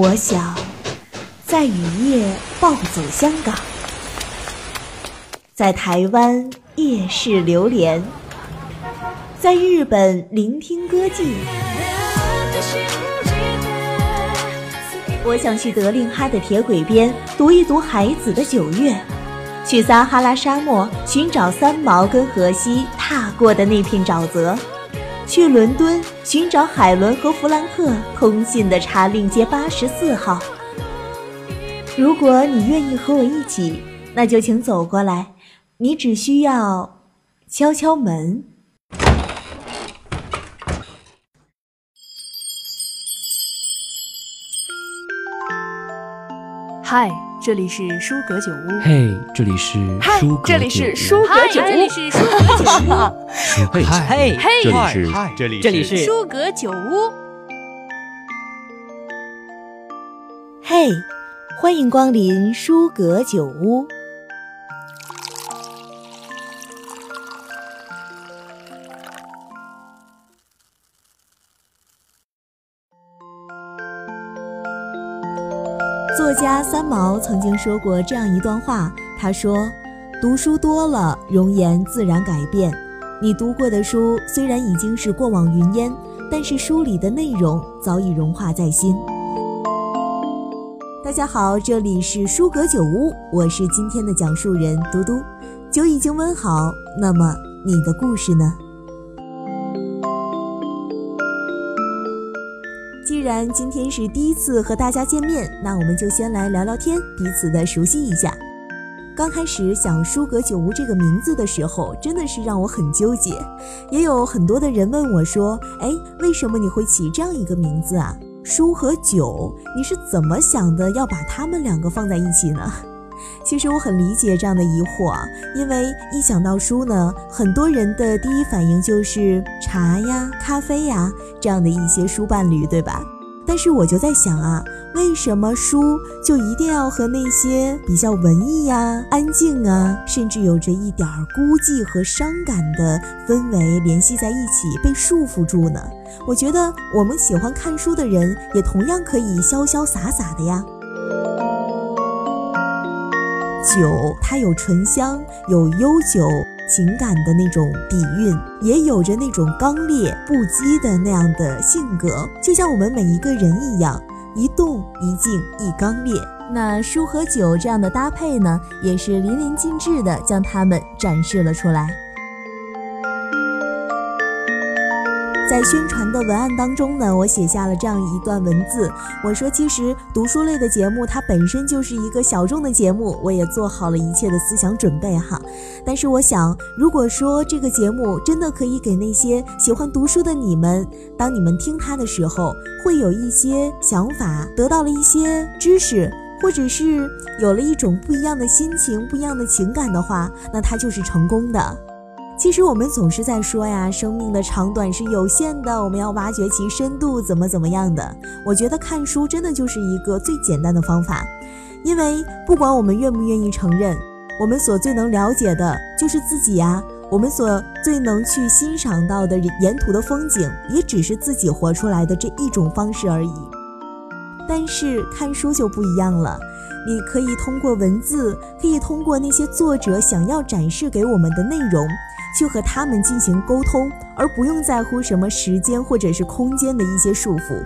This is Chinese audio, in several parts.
我想在雨夜暴走香港，在台湾夜市流连，在日本聆听歌妓。我想去德令哈的铁轨边读一读海子的九月，去撒哈拉沙漠寻找三毛跟荷西踏过的那片沼泽。去伦敦寻找海伦和弗兰克通信的查令街八十四号。如果你愿意和我一起，那就请走过来。你只需要敲敲门。嗨，这里是舒格酒屋。嘿，这里是嗨舒，格这里是舒格酒这里。是舒格酒屋，嘿嘿嘿这里是这里这里是舒格酒屋。嘿，欢迎光临舒格酒屋。作家三毛曾经说过这样一段话，他说：“读书多了，容颜自然改变。你读过的书虽然已经是过往云烟，但是书里的内容早已融化在心。”大家好，这里是舒格酒屋，我是今天的讲述人嘟嘟。酒已经温好，那么你的故事呢？既然今天是第一次和大家见面，那我们就先来聊聊天，彼此的熟悉一下。刚开始想“舒格酒屋”这个名字的时候，真的是让我很纠结。也有很多的人问我说：“哎，为什么你会起这样一个名字啊？书和酒，你是怎么想的要把它们两个放在一起呢？”其实我很理解这样的疑惑，因为一想到书呢，很多人的第一反应就是茶呀、咖啡呀这样的一些书伴侣，对吧？但是我就在想啊，为什么书就一定要和那些比较文艺呀、安静啊，甚至有着一点儿孤寂和伤感的氛围联系在一起，被束缚住呢？我觉得我们喜欢看书的人，也同样可以潇潇洒洒的呀。酒，它有醇香，有悠久情感的那种底蕴，也有着那种刚烈不羁的那样的性格，就像我们每一个人一样，一动一静一刚烈。那书和酒这样的搭配呢，也是淋漓尽致的将它们展示了出来。在宣传的文案当中呢，我写下了这样一段文字。我说，其实读书类的节目它本身就是一个小众的节目，我也做好了一切的思想准备哈。但是我想，如果说这个节目真的可以给那些喜欢读书的你们，当你们听它的时候，会有一些想法，得到了一些知识。或者是有了一种不一样的心情、不一样的情感的话，那它就是成功的。其实我们总是在说呀，生命的长短是有限的，我们要挖掘其深度，怎么怎么样的。我觉得看书真的就是一个最简单的方法，因为不管我们愿不愿意承认，我们所最能了解的就是自己呀，我们所最能去欣赏到的沿途的风景，也只是自己活出来的这一种方式而已。但是看书就不一样了，你可以通过文字，可以通过那些作者想要展示给我们的内容，去和他们进行沟通，而不用在乎什么时间或者是空间的一些束缚。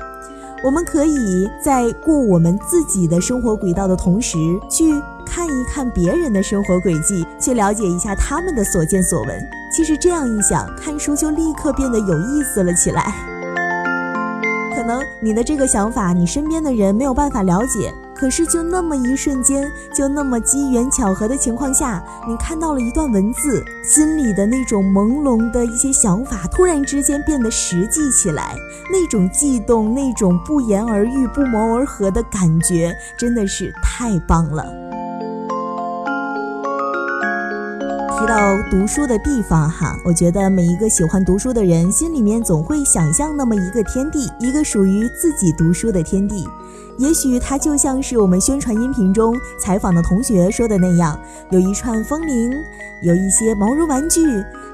我们可以在过我们自己的生活轨道的同时，去看一看别人的生活轨迹，去了解一下他们的所见所闻。其实这样一想，看书就立刻变得有意思了起来。可能你的这个想法，你身边的人没有办法了解。可是就那么一瞬间，就那么机缘巧合的情况下，你看到了一段文字，心里的那种朦胧的一些想法，突然之间变得实际起来，那种悸动，那种不言而喻、不谋而合的感觉，真的是太棒了。提到读书的地方哈，我觉得每一个喜欢读书的人心里面总会想象那么一个天地，一个属于自己读书的天地。也许它就像是我们宣传音频中采访的同学说的那样，有一串风铃，有一些毛绒玩具，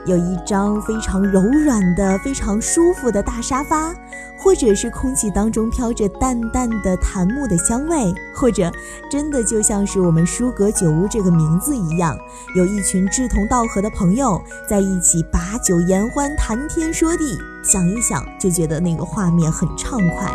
有一张非常柔软的、非常舒服的大沙发，或者是空气当中飘着淡淡的檀木的香味，或者真的就像是我们书阁酒屋这个名字一样，有一群志同道合的朋友在一起把酒言欢、谈天说地，想一想就觉得那个画面很畅快。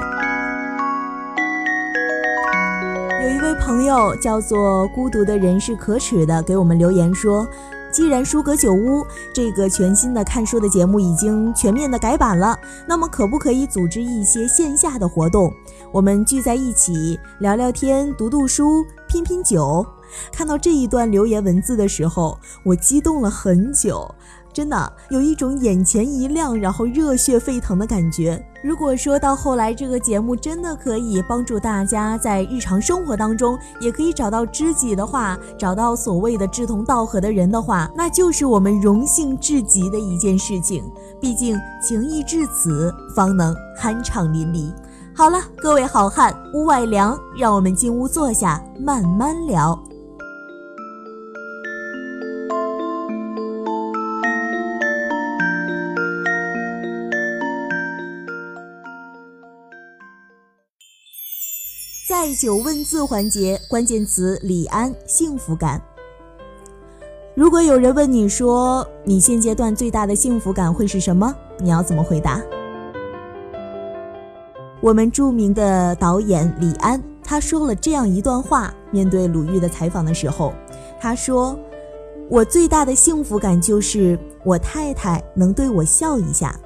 有一位朋友叫做孤独的人是可耻的，给我们留言说。既然书阁酒屋这个全新的看书的节目已经全面的改版了，那么可不可以组织一些线下的活动？我们聚在一起聊聊天、读读书、拼拼酒。看到这一段留言文字的时候，我激动了很久。真的有一种眼前一亮，然后热血沸腾的感觉。如果说到后来这个节目真的可以帮助大家在日常生活当中也可以找到知己的话，找到所谓的志同道合的人的话，那就是我们荣幸至极的一件事情。毕竟情谊至此，方能酣畅淋漓。好了，各位好汉，屋外凉，让我们进屋坐下，慢慢聊。艾酒问字环节，关键词李安幸福感。如果有人问你说你现阶段最大的幸福感会是什么？你要怎么回答？我们著名的导演李安他说了这样一段话，面对鲁豫的采访的时候，他说：“我最大的幸福感就是我太太能对我笑一下。”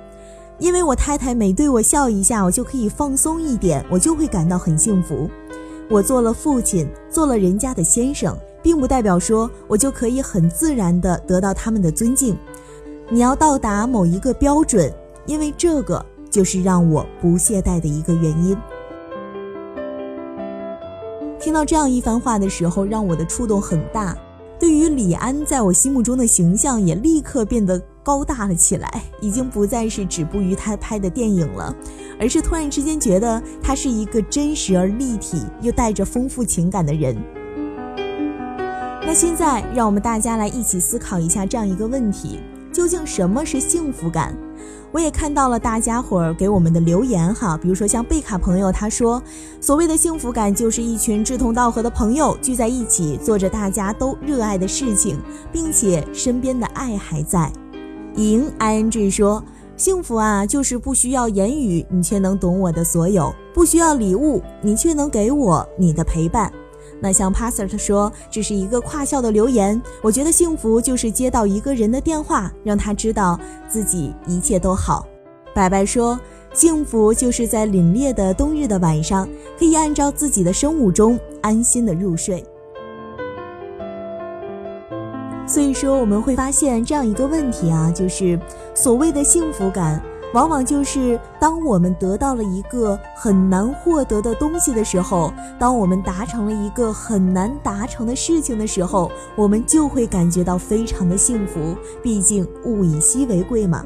因为我太太每对我笑一下，我就可以放松一点，我就会感到很幸福。我做了父亲，做了人家的先生，并不代表说我就可以很自然地得到他们的尊敬。你要到达某一个标准，因为这个就是让我不懈怠的一个原因。听到这样一番话的时候，让我的触动很大。对于李安在我心目中的形象，也立刻变得。高大了起来，已经不再是止步于他拍的电影了，而是突然之间觉得他是一个真实而立体又带着丰富情感的人。那现在，让我们大家来一起思考一下这样一个问题：究竟什么是幸福感？我也看到了大家伙儿给我们的留言哈，比如说像贝卡朋友，他说，所谓的幸福感就是一群志同道合的朋友聚在一起，做着大家都热爱的事情，并且身边的爱还在。赢 i n g 说：“幸福啊，就是不需要言语，你却能懂我的所有；不需要礼物，你却能给我你的陪伴。”那像 passer 说：“这是一个跨校的留言。我觉得幸福就是接到一个人的电话，让他知道自己一切都好。”白白说：“幸福就是在凛冽的冬日的晚上，可以按照自己的生物钟安心的入睡。”所以说，我们会发现这样一个问题啊，就是所谓的幸福感，往往就是当我们得到了一个很难获得的东西的时候，当我们达成了一个很难达成的事情的时候，我们就会感觉到非常的幸福。毕竟物以稀为贵嘛，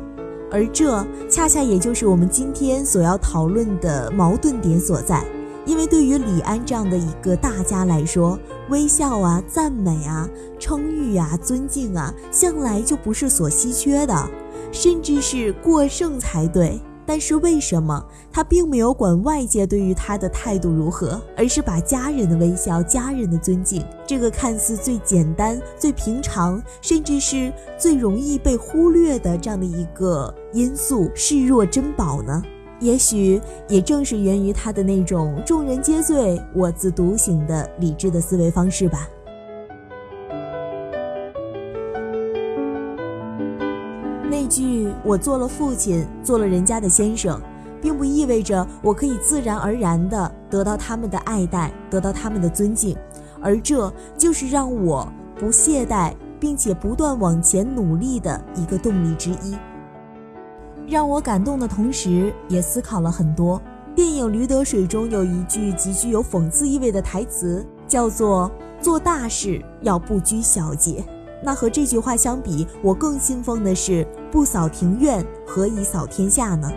而这恰恰也就是我们今天所要讨论的矛盾点所在。因为对于李安这样的一个大家来说，微笑啊、赞美啊、称誉啊、尊敬啊，向来就不是所稀缺的，甚至是过剩才对。但是为什么他并没有管外界对于他的态度如何，而是把家人的微笑、家人的尊敬这个看似最简单、最平常，甚至是最容易被忽略的这样的一个因素视若珍宝呢？也许也正是源于他的那种众人皆醉我自独醒的理智的思维方式吧。那句“我做了父亲，做了人家的先生”，并不意味着我可以自然而然地得到他们的爱戴，得到他们的尊敬，而这就是让我不懈怠并且不断往前努力的一个动力之一。让我感动的同时，也思考了很多。电影《驴得水》中有一句极具有讽刺意味的台词，叫做“做大事要不拘小节”。那和这句话相比，我更信奉的是“不扫庭院，何以扫天下”呢？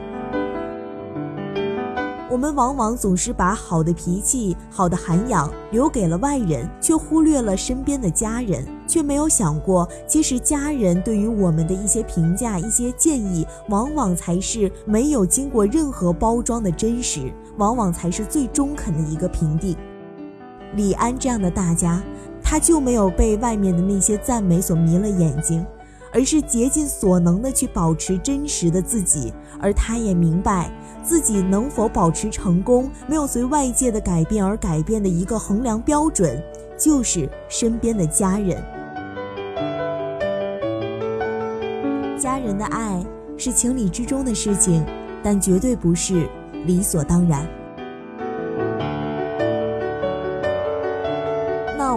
我们往往总是把好的脾气、好的涵养留给了外人，却忽略了身边的家人，却没有想过，其实家人对于我们的一些评价、一些建议，往往才是没有经过任何包装的真实，往往才是最中肯的一个评定。李安这样的大家，他就没有被外面的那些赞美所迷了眼睛。而是竭尽所能的去保持真实的自己，而他也明白自己能否保持成功，没有随外界的改变而改变的一个衡量标准，就是身边的家人。家人的爱是情理之中的事情，但绝对不是理所当然。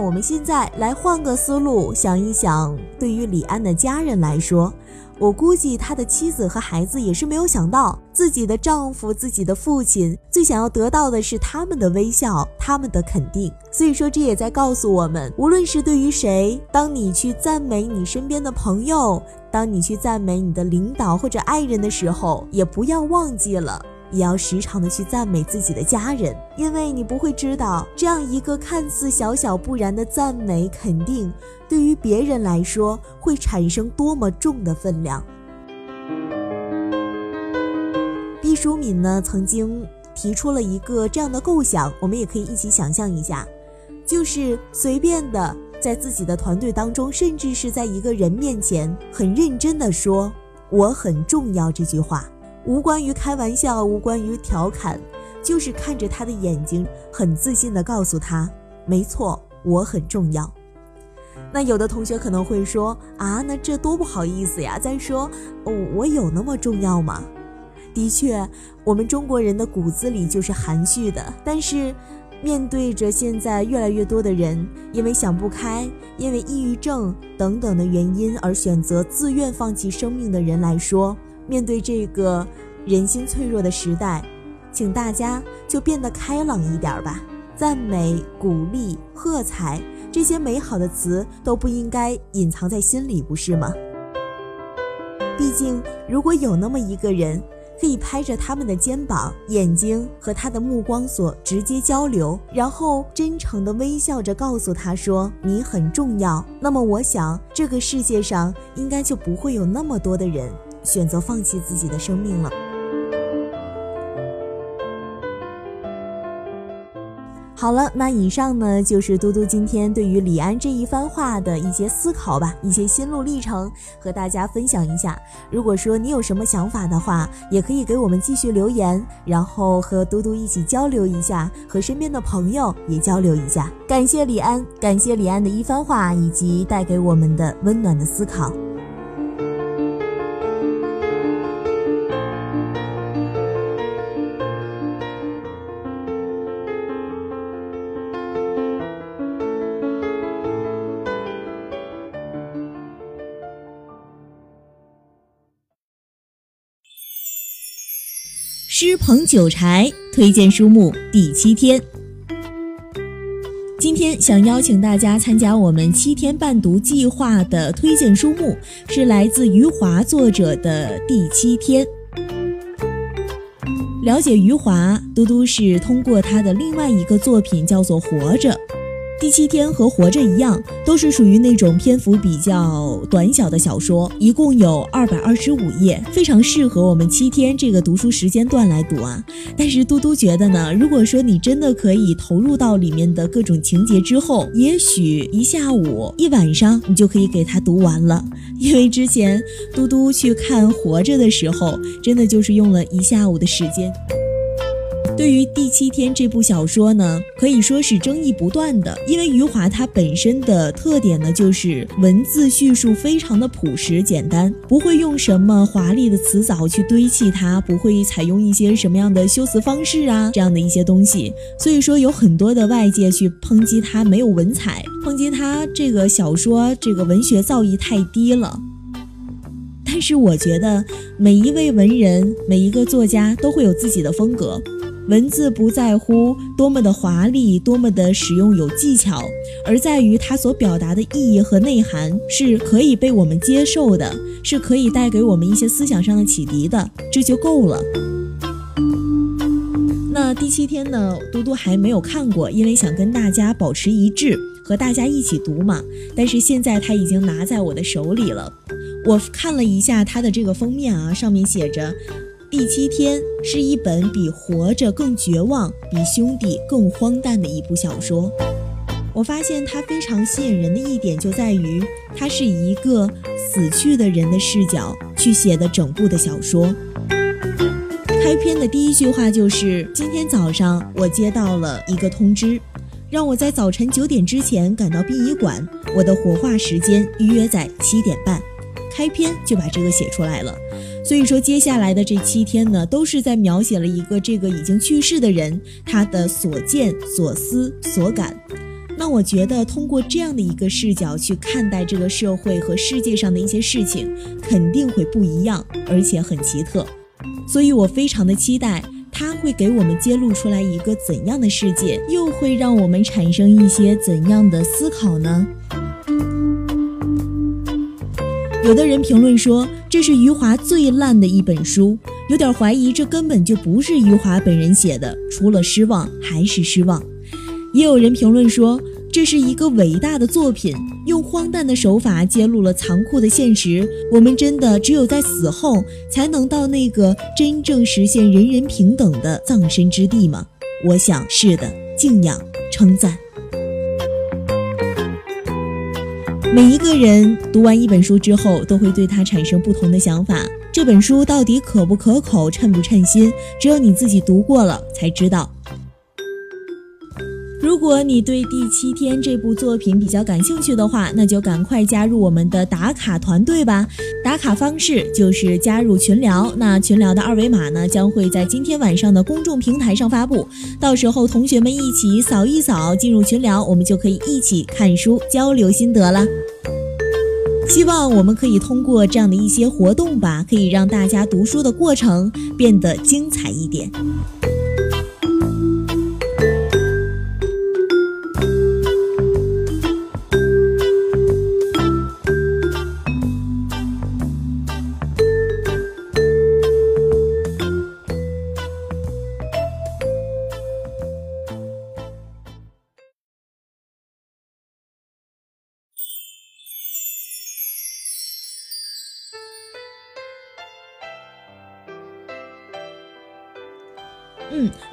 我们现在来换个思路想一想，对于李安的家人来说，我估计他的妻子和孩子也是没有想到，自己的丈夫、自己的父亲最想要得到的是他们的微笑、他们的肯定。所以说，这也在告诉我们，无论是对于谁，当你去赞美你身边的朋友，当你去赞美你的领导或者爱人的时候，也不要忘记了。也要时常的去赞美自己的家人，因为你不会知道，这样一个看似小小不然的赞美肯定，对于别人来说会产生多么重的分量。毕淑敏呢，曾经提出了一个这样的构想，我们也可以一起想象一下，就是随便的在自己的团队当中，甚至是在一个人面前，很认真的说“我很重要”这句话。无关于开玩笑，无关于调侃，就是看着他的眼睛，很自信地告诉他：“没错，我很重要。”那有的同学可能会说：“啊，那这多不好意思呀！再说，哦我有那么重要吗？”的确，我们中国人的骨子里就是含蓄的。但是，面对着现在越来越多的人因为想不开、因为抑郁症等等的原因而选择自愿放弃生命的人来说，面对这个人心脆弱的时代，请大家就变得开朗一点吧。赞美、鼓励、喝彩这些美好的词都不应该隐藏在心里，不是吗？毕竟，如果有那么一个人可以拍着他们的肩膀，眼睛和他的目光所直接交流，然后真诚地微笑着告诉他说“你很重要”，那么我想这个世界上应该就不会有那么多的人。选择放弃自己的生命了。好了，那以上呢就是嘟嘟今天对于李安这一番话的一些思考吧，一些心路历程和大家分享一下。如果说你有什么想法的话，也可以给我们继续留言，然后和嘟嘟一起交流一下，和身边的朋友也交流一下。感谢李安，感谢李安的一番话以及带给我们的温暖的思考。彭九柴推荐书目第七天，今天想邀请大家参加我们七天伴读计划的推荐书目，是来自余华作者的第七天。了解余华，嘟嘟是通过他的另外一个作品叫做《活着》。第七天和活着一样，都是属于那种篇幅比较短小的小说，一共有二百二十五页，非常适合我们七天这个读书时间段来读啊。但是嘟嘟觉得呢，如果说你真的可以投入到里面的各种情节之后，也许一下午、一晚上你就可以给它读完了。因为之前嘟嘟去看活着的时候，真的就是用了一下午的时间。对于第七天这部小说呢，可以说是争议不断的。因为余华他本身的特点呢，就是文字叙述非常的朴实简单，不会用什么华丽的词藻去堆砌它，不会采用一些什么样的修辞方式啊这样的一些东西。所以说有很多的外界去抨击他没有文采，抨击他这个小说这个文学造诣太低了。但是我觉得每一位文人，每一个作家都会有自己的风格。文字不在乎多么的华丽，多么的使用有技巧，而在于它所表达的意义和内涵是可以被我们接受的，是可以带给我们一些思想上的启迪的，这就够了。那第七天呢，嘟嘟还没有看过，因为想跟大家保持一致，和大家一起读嘛。但是现在它已经拿在我的手里了。我看了一下它的这个封面啊，上面写着。第七天是一本比活着更绝望、比兄弟更荒诞的一部小说。我发现它非常吸引人的一点就在于，它是一个死去的人的视角去写的整部的小说。开篇的第一句话就是：“今天早上我接到了一个通知，让我在早晨九点之前赶到殡仪馆，我的火化时间预约在七点半。”开篇就把这个写出来了。所以说，接下来的这七天呢，都是在描写了一个这个已经去世的人他的所见所思所感。那我觉得，通过这样的一个视角去看待这个社会和世界上的一些事情，肯定会不一样，而且很奇特。所以我非常的期待，他会给我们揭露出来一个怎样的世界，又会让我们产生一些怎样的思考呢？有的人评论说这是余华最烂的一本书，有点怀疑这根本就不是余华本人写的，除了失望还是失望。也有人评论说这是一个伟大的作品，用荒诞的手法揭露了残酷的现实。我们真的只有在死后才能到那个真正实现人人平等的葬身之地吗？我想是的，敬仰，称赞。每一个人读完一本书之后，都会对它产生不同的想法。这本书到底可不可口、称不称心，只有你自己读过了才知道。如果你对《第七天》这部作品比较感兴趣的话，那就赶快加入我们的打卡团队吧。打卡方式就是加入群聊，那群聊的二维码呢将会在今天晚上的公众平台上发布，到时候同学们一起扫一扫进入群聊，我们就可以一起看书交流心得了。希望我们可以通过这样的一些活动吧，可以让大家读书的过程变得精彩一点。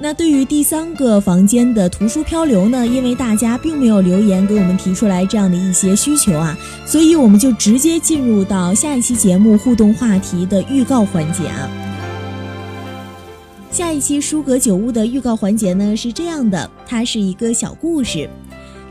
那对于第三个房间的图书漂流呢？因为大家并没有留言给我们提出来这样的一些需求啊，所以我们就直接进入到下一期节目互动话题的预告环节啊。下一期书阁酒屋的预告环节呢是这样的，它是一个小故事，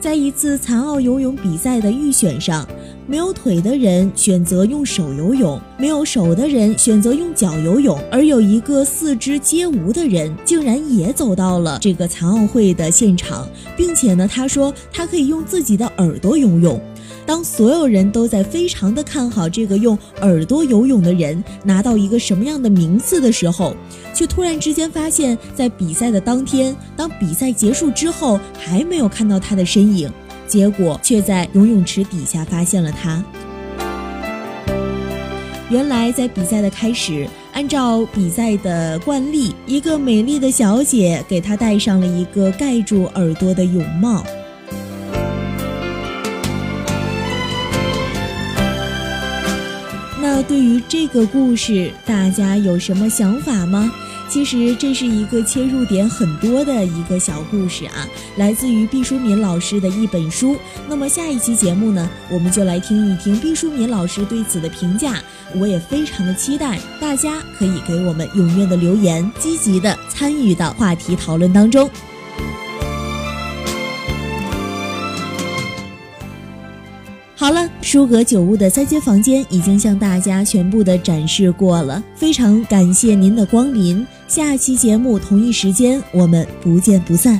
在一次残奥游泳比赛的预选上。没有腿的人选择用手游泳，没有手的人选择用脚游泳，而有一个四肢皆无的人，竟然也走到了这个残奥会的现场，并且呢，他说他可以用自己的耳朵游泳。当所有人都在非常的看好这个用耳朵游泳的人拿到一个什么样的名次的时候，却突然之间发现，在比赛的当天，当比赛结束之后，还没有看到他的身影。结果却在游泳池底下发现了他。原来在比赛的开始，按照比赛的惯例，一个美丽的小姐给他戴上了一个盖住耳朵的泳帽。那对于这个故事，大家有什么想法吗？其实这是一个切入点很多的一个小故事啊，来自于毕淑敏老师的一本书。那么下一期节目呢，我们就来听一听毕淑敏老师对此的评价。我也非常的期待，大家可以给我们踊跃的留言，积极的参与到话题讨论当中。好了，舒格酒屋的三间房间已经向大家全部的展示过了，非常感谢您的光临。下期节目同一时间，我们不见不散。